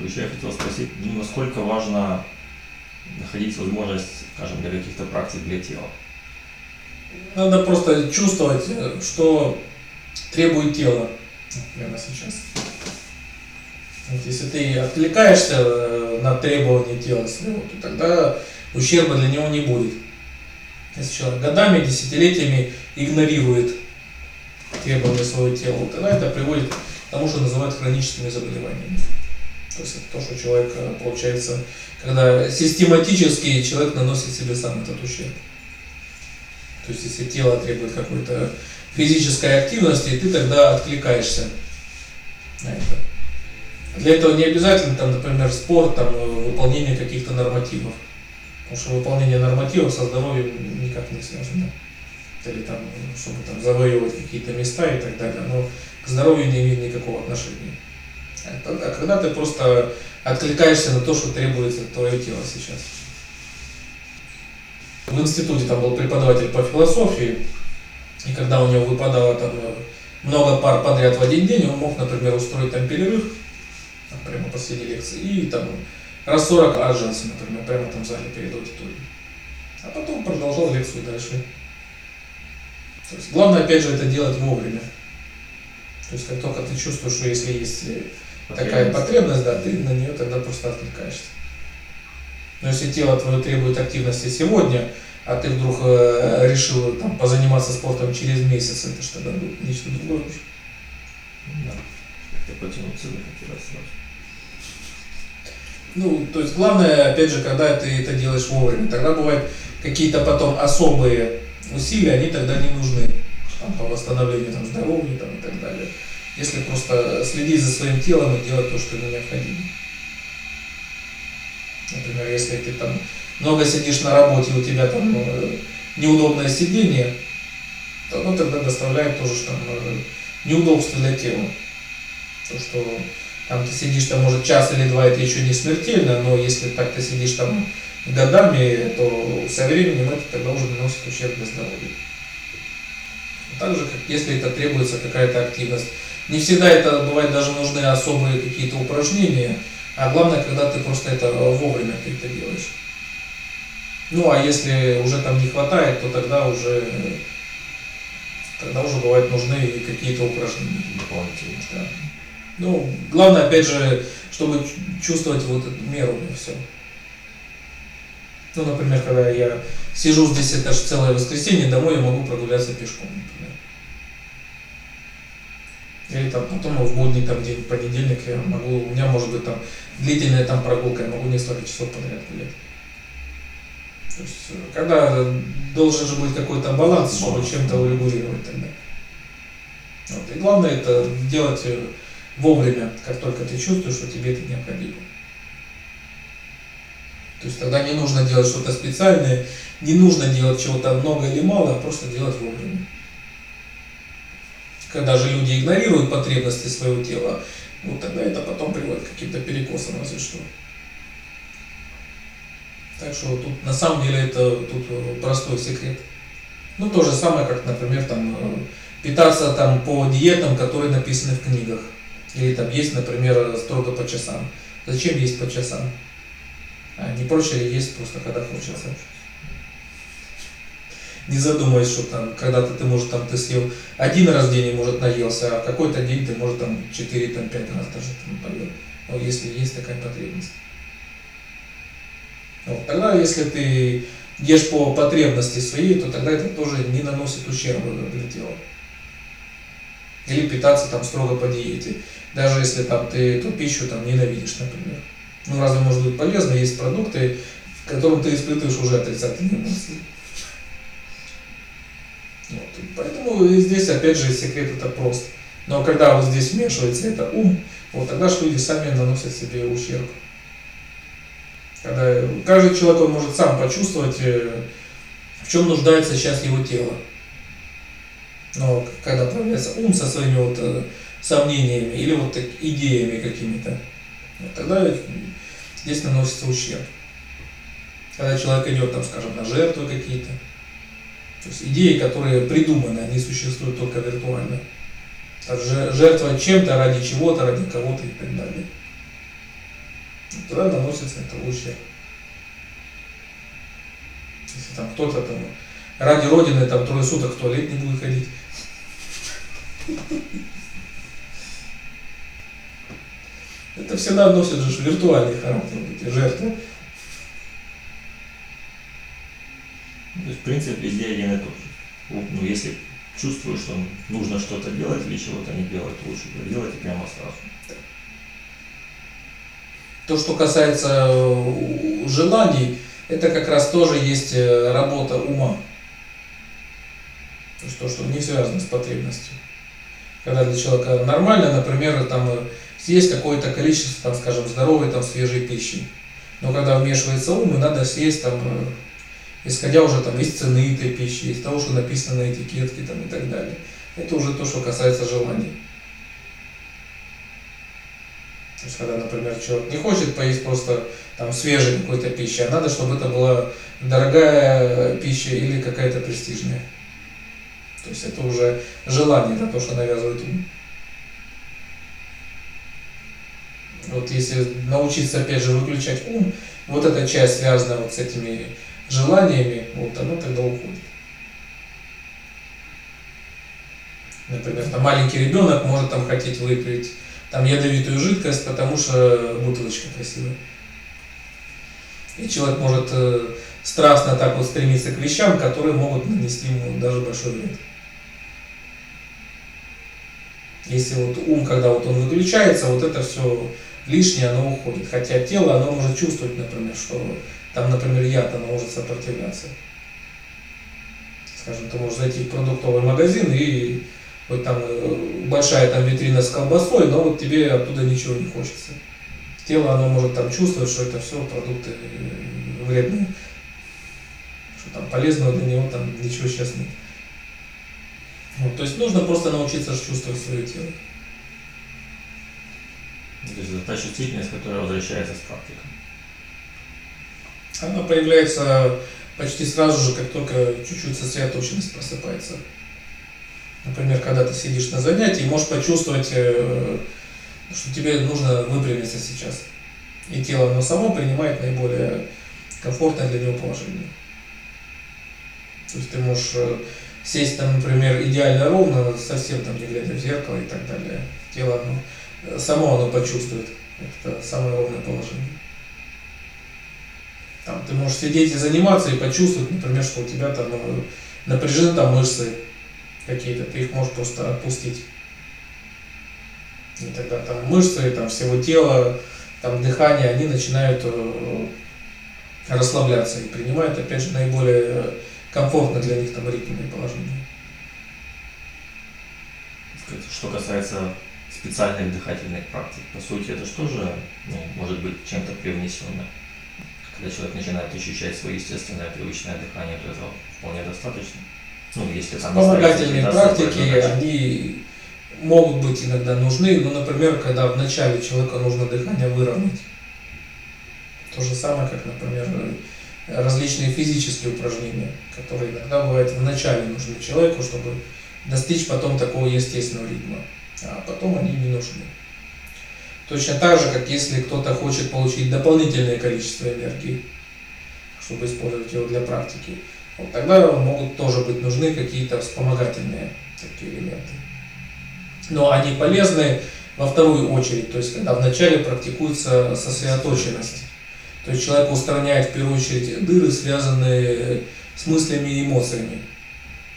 Еще я хотел спросить, ну, насколько важно находить возможность, скажем, для каких-то практик для тела? Надо просто чувствовать, э, что требует тело прямо сейчас. Если ты отвлекаешься э, на требования тела своего, то тогда ущерба для него не будет. Если человек годами, десятилетиями игнорирует требования своего тела, тогда это приводит к тому, что называют хроническими заболеваниями. То есть это то, что человек, э, получается, когда систематически человек наносит себе сам этот ущерб. То есть если тело требует какой-то физической активности, ты тогда откликаешься на это. Для этого не обязательно, там, например, спорт, там, э, выполнение каких-то нормативов. Потому что выполнение нормативов со здоровьем никак не связано. Или там, чтобы там завоевывать какие-то места и так далее. Но к здоровью не имеет никакого отношения. А когда ты просто откликаешься на то, что требуется твое тело сейчас. В институте там был преподаватель по философии, и когда у него выпадало там много пар подряд в один день, он мог, например, устроить там перерыв, там, прямо посреди лекции, и там раз 40 отжался, например, прямо там в зале перед аудиторией. А потом продолжал лекцию дальше. То есть, главное, опять же, это делать вовремя. То есть, как только ты чувствуешь, что если есть такая потребность, да, ты на нее тогда просто откликаешься. Но если тело твое требует активности сегодня, а ты вдруг э, решил там, позаниматься спортом через месяц, это что тогда нечто другое уже. Да. Как-то потянуться захотелось сразу. Ну, то есть главное, опять же, когда ты это делаешь вовремя, тогда бывают какие-то потом особые усилия, они тогда не нужны там, по восстановлению там, здоровья там, и так далее если просто следить за своим телом и делать то, что ему необходимо. Например, если ты там много сидишь на работе, у тебя там э, неудобное сидение, то оно тогда доставляет тоже что там, э, неудобства для тела. То, что там ты сидишь там может час или два, это еще не смертельно, но если так ты сидишь там годами, то со временем это тогда уже наносит ущерб для здоровья. Так же, как если это требуется какая-то активность. Не всегда это бывает даже нужны особые какие-то упражнения, а главное, когда ты просто это вовремя ты это делаешь. Ну а если уже там не хватает, то тогда уже тогда уже бывают нужны какие-то упражнения дополнительные. Да. Ну, главное, опять же, чтобы чувствовать вот эту меру и все. Ну, например, когда я сижу здесь, это же целое воскресенье, домой я могу прогуляться пешком, например. Или там потом в будний там день, понедельник я могу, у меня может быть там длительная там прогулка, я могу несколько часов подряд гулять. То есть, э, когда должен же быть какой-то баланс, чтобы чем-то урегулировать тогда. Вот. И главное это делать э, вовремя, как только ты чувствуешь, что тебе это необходимо. То есть тогда не нужно делать что-то специальное, не нужно делать чего-то много или мало, а просто делать вовремя когда же люди игнорируют потребности своего тела, ну тогда это потом приводит к каким-то перекосам, разве что. Так что тут на самом деле это тут э, простой секрет. Ну то же самое, как, например, там э, питаться там по диетам, которые написаны в книгах. Или там есть, например, строго по часам. Зачем есть по часам? А не проще ли есть просто когда хочется? не задумываясь, что там когда-то ты, может, там ты съел один раз в день, может, наелся, а какой-то день ты, может, там 4-5 раз даже там, поел. Ну, если есть такая потребность. Вот. Тогда, если ты ешь по потребности своей, то тогда это тоже не наносит ущерба для тела. Или питаться там строго по диете. Даже если там ты эту пищу там ненавидишь, например. Ну, разве может быть полезно есть продукты, в котором ты испытываешь уже отрицательные эмоции. Вот. Поэтому здесь опять же секрет это прост. Но когда вот здесь вмешивается это ум, вот тогда же люди сами наносят себе ущерб. Когда каждый человек он может сам почувствовать, э, в чем нуждается сейчас его тело. Но когда проявляется ум со своими вот э, сомнениями или вот так, идеями какими-то, тогда здесь наносится ущерб. Когда человек идет, там, скажем, на жертвы какие-то, то есть идеи, которые придуманы, они существуют только виртуально. Жертва чем-то, ради чего-то, ради кого-то и так далее. тогда наносится это ущерб. Если там кто-то там ради Родины там трое суток в туалет не будет ходить. Это всегда носит же виртуальный характер, эти жертвы. То есть принцип везде один и тот же. Вот, Ну, если чувствую, что нужно что-то делать или чего-то не делать, лучше делать прямо сразу. То, что касается э, желаний, это как раз тоже есть э, работа ума. То есть то, что не связано с потребностью. Когда для человека нормально, например, там э, съесть какое-то количество, там, скажем, здоровой, там, свежей пищи. Но когда вмешивается ум, и надо съесть там, э, исходя уже там из цены этой пищи, из того, что написано на этикетке там, и так далее. Это уже то, что касается желаний. То есть, когда, например, человек не хочет поесть просто там свежей какой-то пищи, а надо, чтобы это была дорогая пища или какая-то престижная. То есть это уже желание, это то, что навязывает ум. Вот если научиться опять же выключать ум, вот эта часть связана вот с этими желаниями, вот оно тогда уходит. Например, там маленький ребенок может там хотеть выпить там ядовитую жидкость, потому что бутылочка красивая. И человек может э, страстно так вот стремиться к вещам, которые могут нанести ему даже большой вред. Если вот ум, когда вот он выключается, вот это все лишнее, оно уходит. Хотя тело, оно может чувствовать, например, что там, например, яд, оно может сопротивляться. Скажем, ты можешь зайти в продуктовый магазин и вот там э, большая там витрина с колбасой, но вот тебе оттуда ничего не хочется. Тело, оно может там чувствовать, что это все продукты э, вредные, что там полезного для него там ничего сейчас нет. Вот, то есть нужно просто научиться чувствовать свое тело. То есть та чувствительность, которая возвращается с практикой. Она появляется почти сразу же, как только чуть-чуть сосредоточенность просыпается. Например, когда ты сидишь на занятии, можешь почувствовать, э, что тебе нужно выпрямиться сейчас. И тело оно само принимает наиболее комфортное для него положение. То есть ты можешь э, сесть там, например, идеально ровно, совсем там не глядя в зеркало и так далее. Тело оно, само оно почувствует. Это самое ровное положение. Там ты можешь сидеть и заниматься и почувствовать, например, что у тебя там напряжены там мышцы, какие-то, ты их можешь просто отпустить. И тогда там мышцы, там всего тела, там дыхание, они начинают э, расслабляться и принимают, опять же, наиболее комфортно для них там ритм и положение. Что касается специальных дыхательных практик, по сути, это же ну, может быть чем-то привнесено? Когда человек начинает ощущать свое естественное привычное дыхание, то этого вполне достаточно. Ну, если там Вспомогательные практики, они могут быть иногда нужны, но, например, когда вначале человека нужно дыхание выровнять. То же самое, как, например, различные физические упражнения, которые иногда бывают вначале нужны человеку, чтобы достичь потом такого естественного ритма, а потом они не нужны. Точно так же, как если кто-то хочет получить дополнительное количество энергии, чтобы использовать его для практики, вот тогда могут тоже быть нужны какие-то вспомогательные такие элементы. Но они полезны во вторую очередь, то есть когда вначале практикуется сосредоточенность. То есть человек устраняет в первую очередь дыры, связанные с мыслями и эмоциями.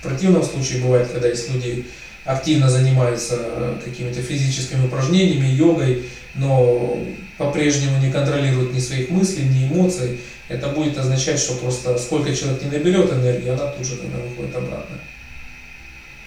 В противном случае бывает, когда есть люди активно занимаются какими-то физическими упражнениями, йогой, но по-прежнему не контролируют ни своих мыслей, ни эмоций, это будет означать, что просто сколько человек не наберет энергии, она тут же тогда выходит обратно.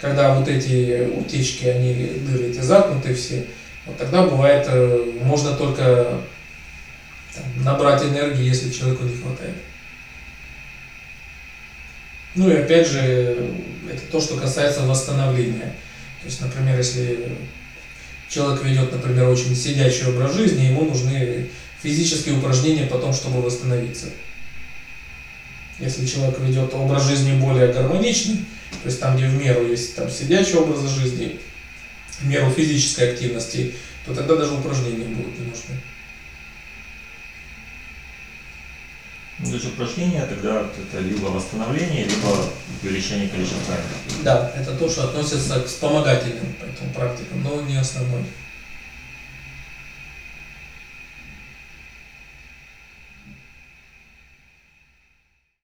Когда вот эти утечки, они дыры эти заткнуты все, вот тогда бывает, э, можно только набрать энергии, если человеку не хватает. Ну и опять же, это то, что касается восстановления. То есть, например, если человек ведет, например, очень сидячий образ жизни, ему нужны физические упражнения потом, чтобы восстановиться. Если человек ведет образ жизни более гармоничный, то есть там, где в меру есть там сидячий образ жизни, в меру физической активности, то тогда даже упражнения будут не нужны. Ну, есть упражнения тогда это либо восстановление, либо увеличение количества. Да, это то, что относится к вспомогательным поэтому практикам, но не основной.